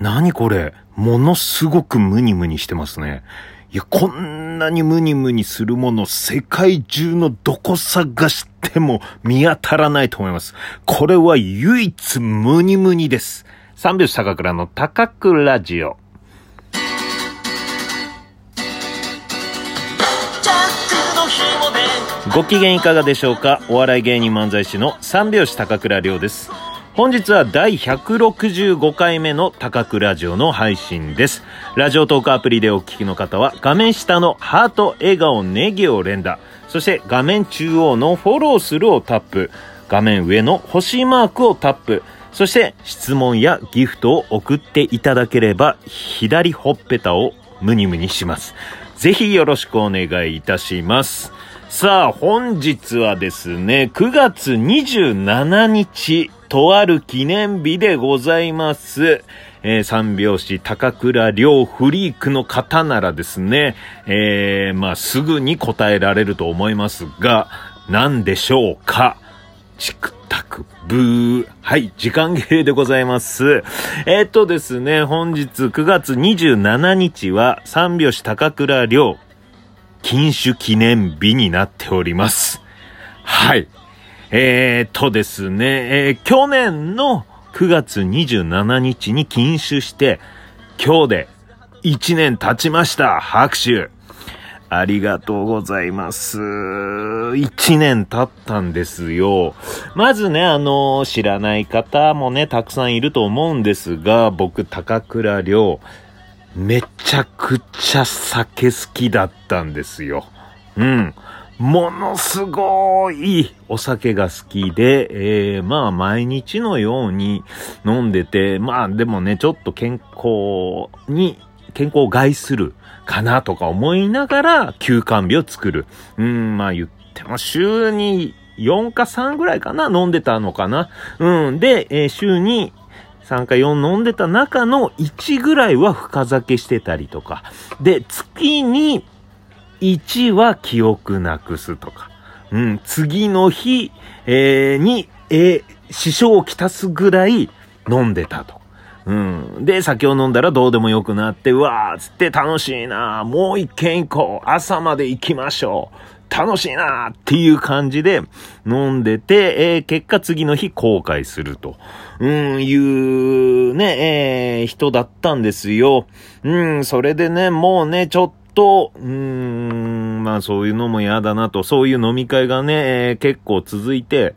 何これ？ものすごくムニムニしてますね。いや、こんなにムニムニするもの、世界中のどこ探しても見当たらないと思います。これは唯一ムニムニです。三拍子高倉の高倉ラジオ。ご機嫌いかがでしょうか？お笑い芸人漫才師の三拍子高倉涼です。本日は第165回目の高倉ラジオの配信です。ラジオトークアプリでお聞きの方は画面下のハート、笑顔、ネギを連打。そして画面中央のフォローするをタップ。画面上の星マークをタップ。そして質問やギフトを送っていただければ左ほっぺたをムニムニします。ぜひよろしくお願いいたします。さあ、本日はですね、9月27日、とある記念日でございます。えー、三拍子高倉良フリークの方ならですね、えー、まあ、すぐに答えられると思いますが、何でしょうか？チクタクブー。はい、時間切れでございます。えー、っとですね、本日9月27日は三拍子高倉良禁酒記念日になっております。はい。えー、っとですね、えー、去年の9月27日に禁酒して、今日で1年経ちました。拍手。ありがとうございます。1年経ったんですよ。まずね、あの、知らない方もね、たくさんいると思うんですが、僕、高倉涼、めちゃくちゃ酒好きだったんですよ。うん。ものすごいお酒が好きで、えー、まあ毎日のように飲んでて、まあでもね、ちょっと健康に、健康を害するかなとか思いながら休館日を作る。うん、まあ言っても週に4か3ぐらいかな飲んでたのかな。うん。で、えー、週に3か4飲んでた中の1ぐらいは深酒してたりとか。で、月に1は記憶なくすとか。うん、次の日、えー、に、えー、支障をきたすぐらい飲んでたと。うん。で、酒を飲んだらどうでもよくなって、うわーつって楽しいなもう一軒行こう朝まで行きましょう楽しいなっていう感じで飲んでて、えー、結果次の日後悔すると、うん、いうね、えー、人だったんですよ。うん、それでね、もうね、ちょっと、うーん、まあそういうのも嫌だなと、そういう飲み会がね、えー、結構続いて、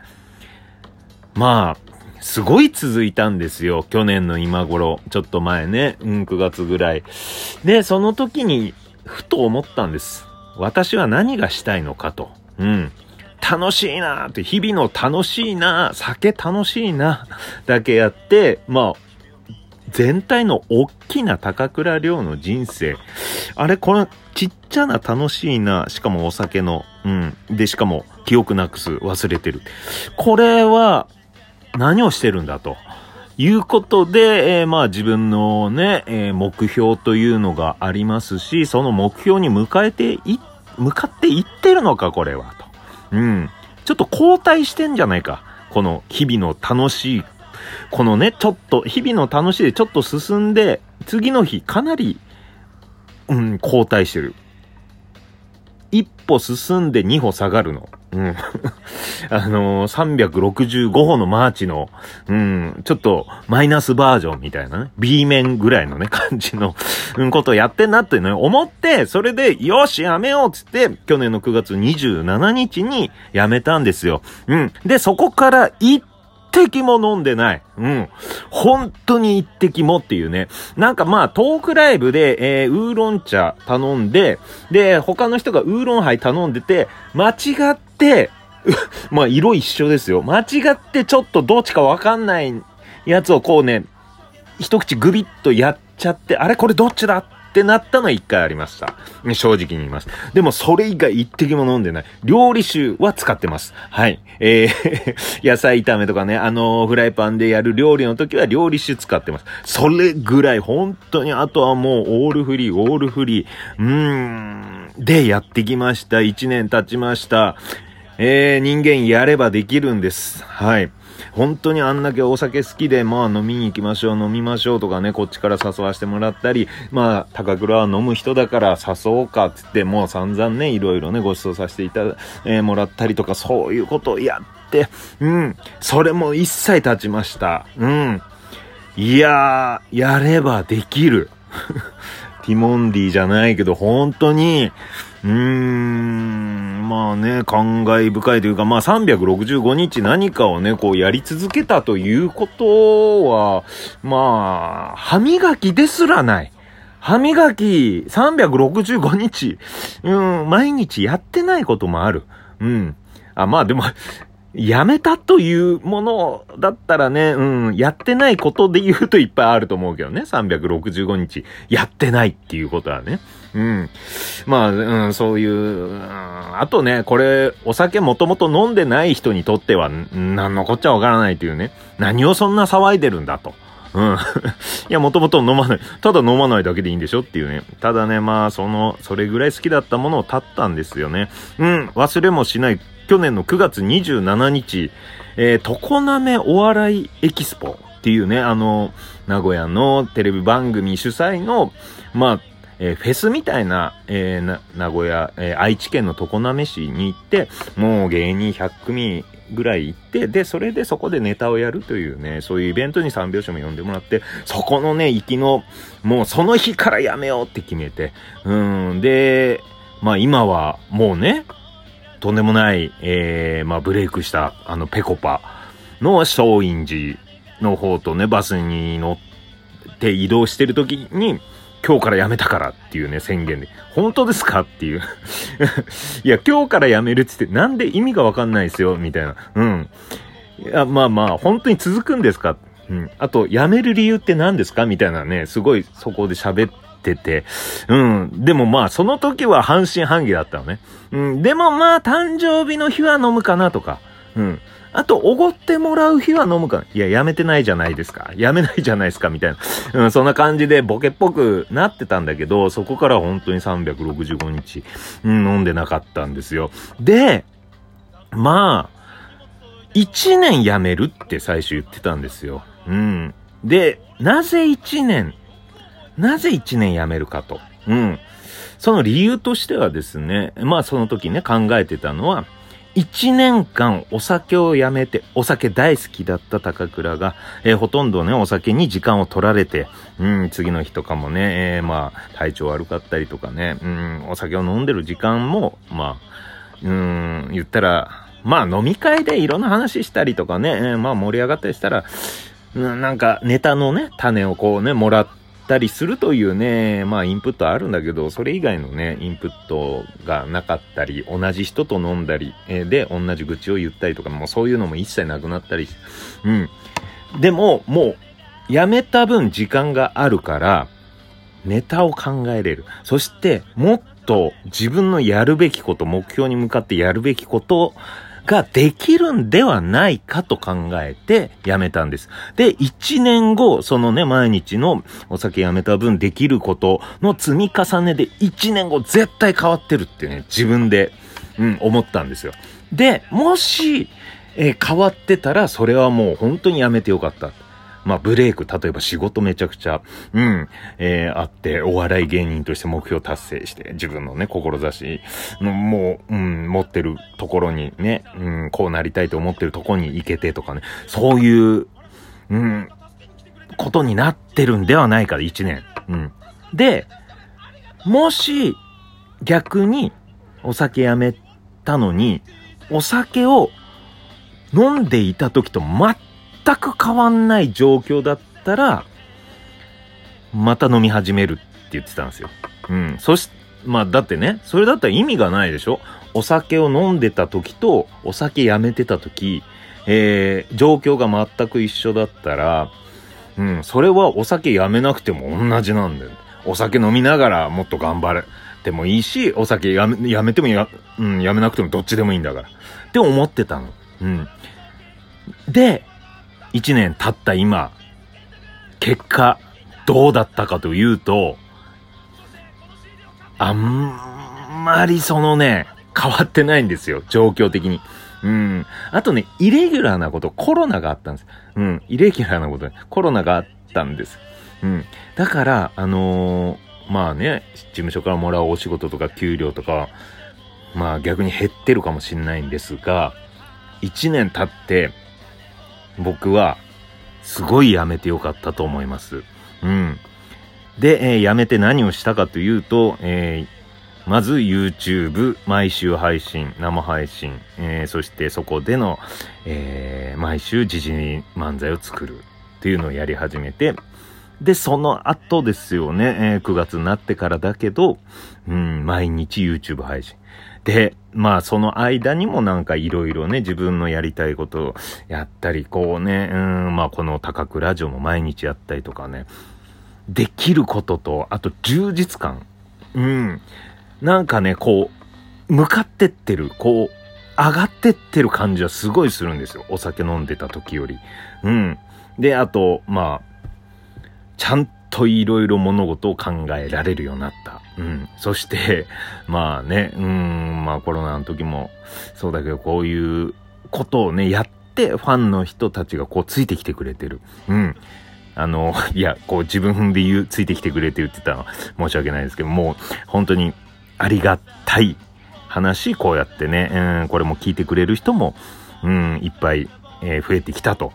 まあ、すごい続いたんですよ。去年の今頃。ちょっと前ね。うん、9月ぐらい。で、その時に、ふと思ったんです。私は何がしたいのかと。うん。楽しいなって、日々の楽しいな酒楽しいなだけやって、まあ、全体の大きな高倉涼の人生。あれ、これ、ちっちゃな楽しいな、しかもお酒の、うん。で、しかも記憶なくす、忘れてる。これは、何をしてるんだと。いうことで、えー、まあ自分のね、えー、目標というのがありますし、その目標に向かえてい、向かっていってるのか、これは、と。うん。ちょっと後退してんじゃないか。この日々の楽しいこのね、ちょっと、日々の楽しいでちょっと進んで、次の日かなり、うん、後退してる。一歩進んで二歩下がるの。うん。あのー、365歩のマーチの、うん、ちょっとマイナスバージョンみたいなね、B 面ぐらいのね、感じの、うん、ことをやってんなっていうのを思って、それで、よし、やめようっつって、去年の9月27日にやめたんですよ。うん。で、そこから一滴も飲んでない。うん。本当に一滴もっていうね。なんかまあ、トークライブで、えー、ウーロン茶頼んで、で、他の人がウーロンハイ頼んでて、間違って、まあ、色一緒ですよ。間違ってちょっとどっちかわかんないやつをこうね、一口グビッとやっちゃって、あれこれどっちだってなったのは一回ありました。正直に言います。でもそれ以外一滴も飲んでない。料理酒は使ってます。はい。えー 野菜炒めとかね、あのー、フライパンでやる料理の時は料理酒使ってます。それぐらい、本当に、あとはもうオールフリー、オールフリー。うーん。で、やってきました。一年経ちました。えー、人間やればできるんです。はい。本当にあんだけお酒好きで、まあ飲みに行きましょう、飲みましょうとかね、こっちから誘わせてもらったり、まあ、高倉は飲む人だから誘おうかって言って、もう散々ね、いろいろね、ご馳走させていただ、えー、もらったりとか、そういうことをやって、うん、それも一切経ちました。うん。いやー、やればできる。ティモンディじゃないけど、本当に、うーん、まあね、感慨深いというか、まあ365日何かをね、こうやり続けたということは、まあ、歯磨きですらない。歯磨き365日、うん、毎日やってないこともある。うん。あ、まあでも、やめたというものだったらね、うん、やってないことで言うといっぱいあると思うけどね。365日やってないっていうことはね。うん。まあ、うん、そういう、うん、あとね、これ、お酒もともと飲んでない人にとっては、何のこっちゃわからないというね。何をそんな騒いでるんだと。うん。いや、もともと飲まない。ただ飲まないだけでいいんでしょっていうね。ただね、まあ、その、それぐらい好きだったものを断ったんですよね。うん。忘れもしない去年の9月27日、えー、常滑お笑いエキスポっていうね、あの、名古屋のテレビ番組主催の、まあ、えー、フェスみたいな、えー、名古屋、えー、愛知県の常滑市に行って、もう芸人100組ぐらい行って、で、それでそこでネタをやるというね、そういうイベントに三拍子も呼んでもらって、そこのね、行きの、もうその日からやめようって決めて、うん、で、まあ今はもうね、とんでもない、えー、まあ、ブレイクした、あの、ペコパの松陰寺の方とね、バスに乗って移動してる時に、今日から辞めたからっていうね、宣言で。本当ですかっていう。いや、今日から辞めるって言って、なんで意味がわかんないですよ、みたいな。うん。いや、まあまあ、本当に続くんですか？うん。あと、辞める理由って何ですか？みたいなね、すごいそこで喋って、ってて、うん。でもまあ、その時は半信半疑だったのね。うん。でもまあ、誕生日の日は飲むかなとか、うん。あと、おごってもらう日は飲むか。いや、やめてないじゃないですか。やめないじゃないですか、みたいな。うん、そんな感じでボケっぽくなってたんだけど、そこから本当に365日、うん、飲んでなかったんですよ。で、まあ、1年辞めるって最初言ってたんですよ。うん。で、なぜ1年なぜ1年辞めるかと。うん。その理由としてはですね、まあその時ね考えてたのは、1年間お酒をやめて、お酒大好きだった高倉が、えー、ほとんどね、お酒に時間を取られて、うん、次の日とかもね、えー、まあ、体調悪かったりとかね、うん、お酒を飲んでる時間も、まあ、うん、言ったら、まあ飲み会でいろんな話したりとかね、えー、まあ盛り上がったりしたら、なんかネタのね、種をこうね、もらって、たりするというね、まあインプットあるんだけど、それ以外のね、インプットがなかったり、同じ人と飲んだり、えー、で、同じ愚痴を言ったりとか、もうそういうのも一切なくなったり、うん。でも、もう、やめた分時間があるから、ネタを考えれる。そして、もっと自分のやるべきこと、目標に向かってやるべきことができるんではないかと考えて辞めたんです。で、1年後、そのね、毎日のお酒やめた分できることの積み重ねで1年後絶対変わってるってね、自分で、うん、思ったんですよ。で、もし、えー、変わってたら、それはもう本当にやめてよかった。まあ、ブレイク、例えば仕事めちゃくちゃ、うん、えー、あって、お笑い芸人として目標達成して、自分のね、志の、もう、うん、持ってるところにね、うん、こうなりたいと思ってるところに行けてとかね、そういう、うん、ことになってるんではないか、一年。うん。で、もし、逆に、お酒やめたのに、お酒を飲んでいた時と全全く変わんない状況だったら、また飲み始めるって言ってたんですよ。うん。そし、まあだってね、それだったら意味がないでしょ？お酒を飲んでた時と、お酒やめてた時、えー、状況が全く一緒だったら、うん、それはお酒やめなくても同じなんだよ。お酒飲みながらもっと頑張れてもいいし、お酒やめ、やめてもや、うん、やめなくてもどっちでもいいんだから。って思ってたの。うん。で、1年経った今、結果、どうだったかというと、あんまりそのね、変わってないんですよ、状況的に。うん。あとね、イレギュラーなこと、コロナがあったんです。うん。イレギュラーなこと、コロナがあったんです。うん。だから、あのー、まあね、事務所からもらうお仕事とか給料とか、まあ逆に減ってるかもしれないんですが、1年経って、僕は、すごい辞めてよかったと思います。うん。で、えー、辞めて何をしたかというと、えー、まず YouTube 毎週配信、生配信、えー、そしてそこでの、えー、毎週時事漫才を作るっていうのをやり始めて、で、その後ですよね、えー、9月になってからだけど、うん、毎日 YouTube 配信。で、まあその間にもなんかいろいろね、自分のやりたいことをやったり、こうね、うん、まあこの高倉ラジオも毎日やったりとかね、できることと、あと充実感。うん。なんかね、こう、向かってってる、こう、上がってってる感じはすごいするんですよ。お酒飲んでた時より。うん。で、あと、まあ、ちゃんといろいろ物事を考えられるようになった。うん。そして、まあね、うん、まあコロナの時もそうだけど、こういうことをね、やって、ファンの人たちがこうついてきてくれてる。うん。あの、いや、こう自分で言う、ついてきてくれてるって言った申し訳ないですけど、もう本当にありがたい話、こうやってね、うん、これも聞いてくれる人も、うん、いっぱい、えー、増えてきたと。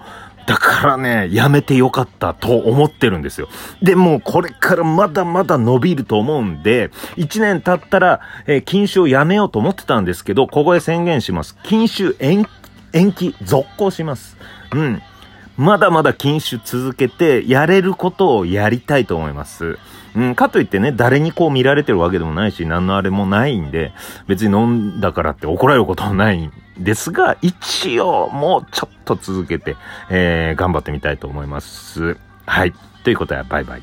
だからね、やめてよかったと思ってるんですよ。で、もこれからまだまだ伸びると思うんで、1年経ったら、えー、禁酒をやめようと思ってたんですけど、ここで宣言します。禁酒延延期、続行します。うん。まだまだ禁酒続けて、やれることをやりたいと思います。うん、かといってね、誰にこう見られてるわけでもないし、何のあれもないんで、別に飲んだからって怒られることもないですが、一応、もうちょっと続けて、えー、頑張ってみたいと思います。はい。ということで、バイバイ。